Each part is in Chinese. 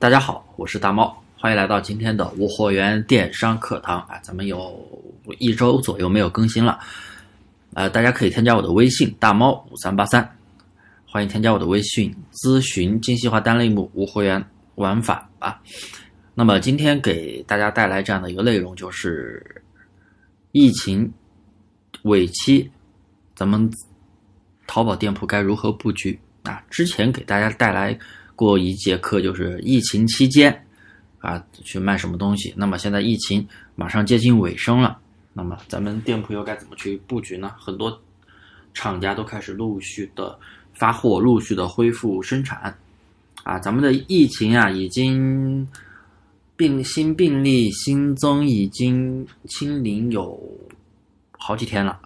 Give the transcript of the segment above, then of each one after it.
大家好，我是大猫，欢迎来到今天的无货源电商课堂啊！咱们有一周左右没有更新了，呃，大家可以添加我的微信大猫五三八三，欢迎添加我的微信咨询精细化单类目无货源玩法啊。那么今天给大家带来这样的一个内容，就是疫情尾期，咱们淘宝店铺该如何布局啊？之前给大家带来。过一节课就是疫情期间，啊，去卖什么东西？那么现在疫情马上接近尾声了，那么咱们店铺又该怎么去布局呢？很多厂家都开始陆续的发货，陆续的恢复生产，啊，咱们的疫情啊，已经病新病例新增已经清零有好几天了，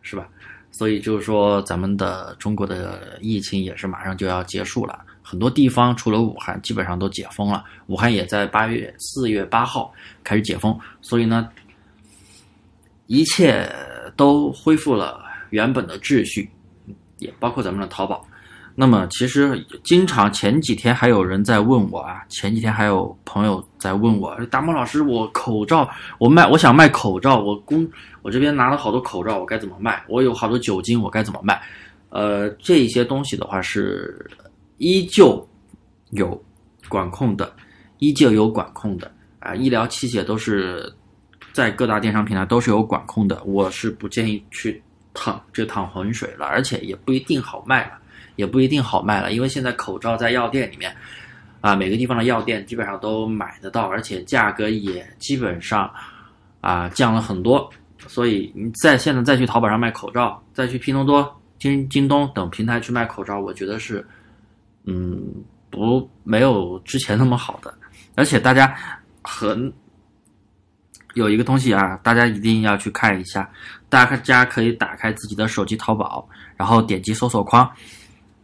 是吧？所以就是说，咱们的中国的疫情也是马上就要结束了。很多地方除了武汉，基本上都解封了。武汉也在八月四月八号开始解封，所以呢，一切都恢复了原本的秩序，也包括咱们的淘宝。那么，其实经常前几天还有人在问我啊，前几天还有朋友在问我，大猫老师，我口罩我卖，我想卖口罩，我公我这边拿了好多口罩，我该怎么卖？我有好多酒精，我该怎么卖？呃，这些东西的话是。依旧有管控的，依旧有管控的啊！医疗器械都是在各大电商平台都是有管控的，我是不建议去趟这趟浑水了，而且也不一定好卖了，也不一定好卖了，因为现在口罩在药店里面啊，每个地方的药店基本上都买得到，而且价格也基本上啊降了很多，所以你在现在再去淘宝上卖口罩，再去拼多多、京京东等平台去卖口罩，我觉得是。嗯，不，没有之前那么好的，而且大家很有一个东西啊，大家一定要去看一下。大家可以打开自己的手机淘宝，然后点击搜索框。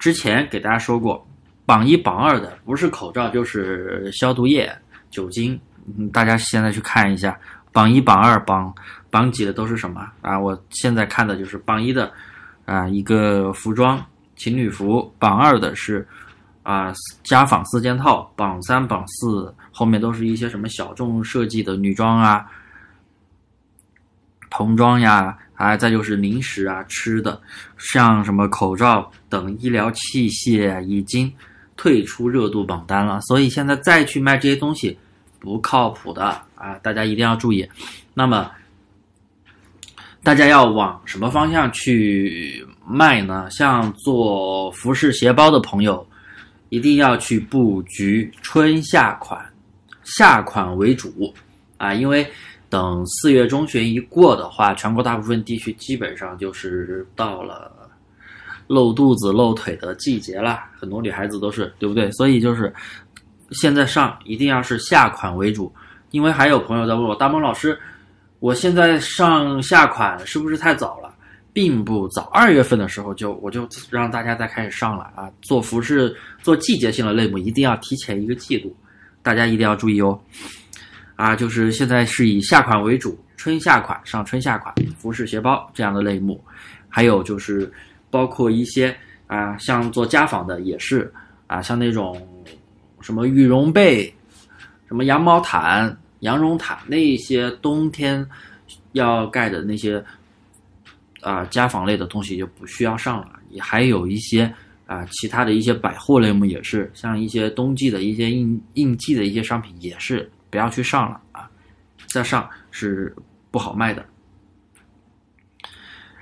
之前给大家说过，榜一榜二的不是口罩就是消毒液、酒精。大家现在去看一下，榜一榜二榜榜几的都是什么啊？我现在看的就是榜一的啊，一个服装情侣服，榜二的是。啊，家纺四件套，榜三榜四后面都是一些什么小众设计的女装啊、童装呀，啊，再就是零食啊、吃的，像什么口罩等医疗器械已经退出热度榜单了，所以现在再去卖这些东西不靠谱的啊，大家一定要注意。那么，大家要往什么方向去卖呢？像做服饰鞋包的朋友。一定要去布局春夏款，夏款为主啊，因为等四月中旬一过的话，全国大部分地区基本上就是到了露肚子露腿的季节了，很多女孩子都是对不对？所以就是现在上一定要是夏款为主，因为还有朋友在问我，大萌老师，我现在上夏款是不是太早了？并不早，二月份的时候就我就让大家再开始上了啊！做服饰做季节性的类目，一定要提前一个季度，大家一定要注意哦。啊，就是现在是以夏款为主，春夏款上春夏款服饰鞋包这样的类目，还有就是包括一些啊，像做家纺的也是啊，像那种什么羽绒被、什么羊毛毯、羊绒毯那些冬天要盖的那些。啊，家纺类的东西就不需要上了。也还有一些啊，其他的一些百货类目也是，像一些冬季的一些应应季的一些商品也是不要去上了啊，再上是不好卖的。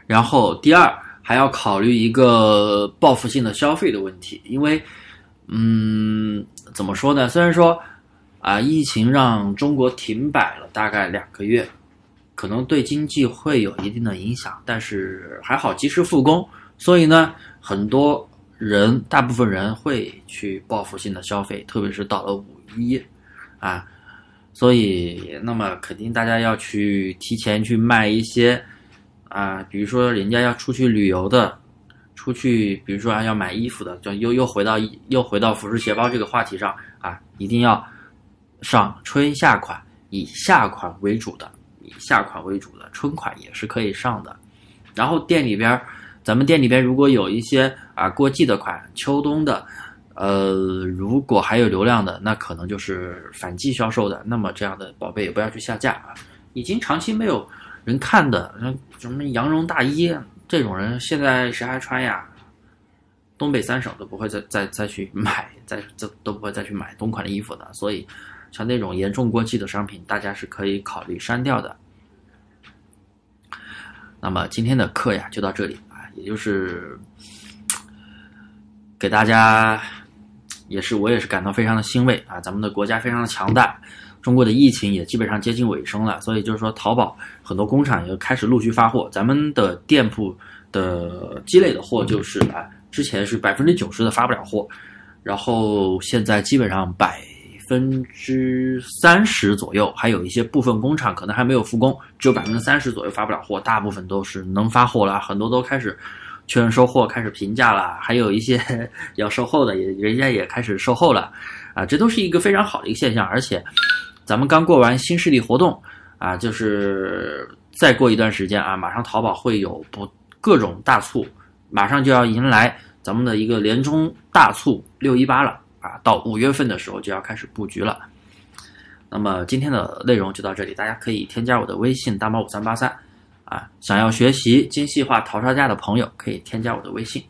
然后第二还要考虑一个报复性的消费的问题，因为嗯，怎么说呢？虽然说啊，疫情让中国停摆了大概两个月。可能对经济会有一定的影响，但是还好及时复工，所以呢，很多人大部分人会去报复性的消费，特别是到了五一，啊，所以那么肯定大家要去提前去卖一些啊，比如说人家要出去旅游的，出去比如说要买衣服的，就又又回到又回到服饰鞋包这个话题上啊，一定要上春夏款，以夏款为主的。以夏款为主的春款也是可以上的，然后店里边，咱们店里边如果有一些啊过季的款，秋冬的，呃，如果还有流量的，那可能就是反季销售的，那么这样的宝贝也不要去下架啊。已经长期没有人看的，那什么羊绒大衣这种人，现在谁还穿呀？东北三省都不会再再再去买，再这都不会再去买同款的衣服的。所以，像那种严重过季的商品，大家是可以考虑删掉的。那么今天的课呀，就到这里啊，也就是给大家，也是我也是感到非常的欣慰啊，咱们的国家非常的强大。中国的疫情也基本上接近尾声了，所以就是说，淘宝很多工厂也开始陆续发货。咱们的店铺的积累的货就是啊，之前是百分之九十的发不了货，然后现在基本上百分之三十左右，还有一些部分工厂可能还没有复工，只有百分之三十左右发不了货，大部分都是能发货了，很多都开始确认收货，开始评价了，还有一些 要售后的也人家也开始售后了，啊，这都是一个非常好的一个现象，而且。咱们刚过完新势力活动啊，就是再过一段时间啊，马上淘宝会有不各种大促，马上就要迎来咱们的一个年终大促六一八了啊，到五月份的时候就要开始布局了。那么今天的内容就到这里，大家可以添加我的微信大猫五三八三啊，想要学习精细化淘沙价的朋友可以添加我的微信。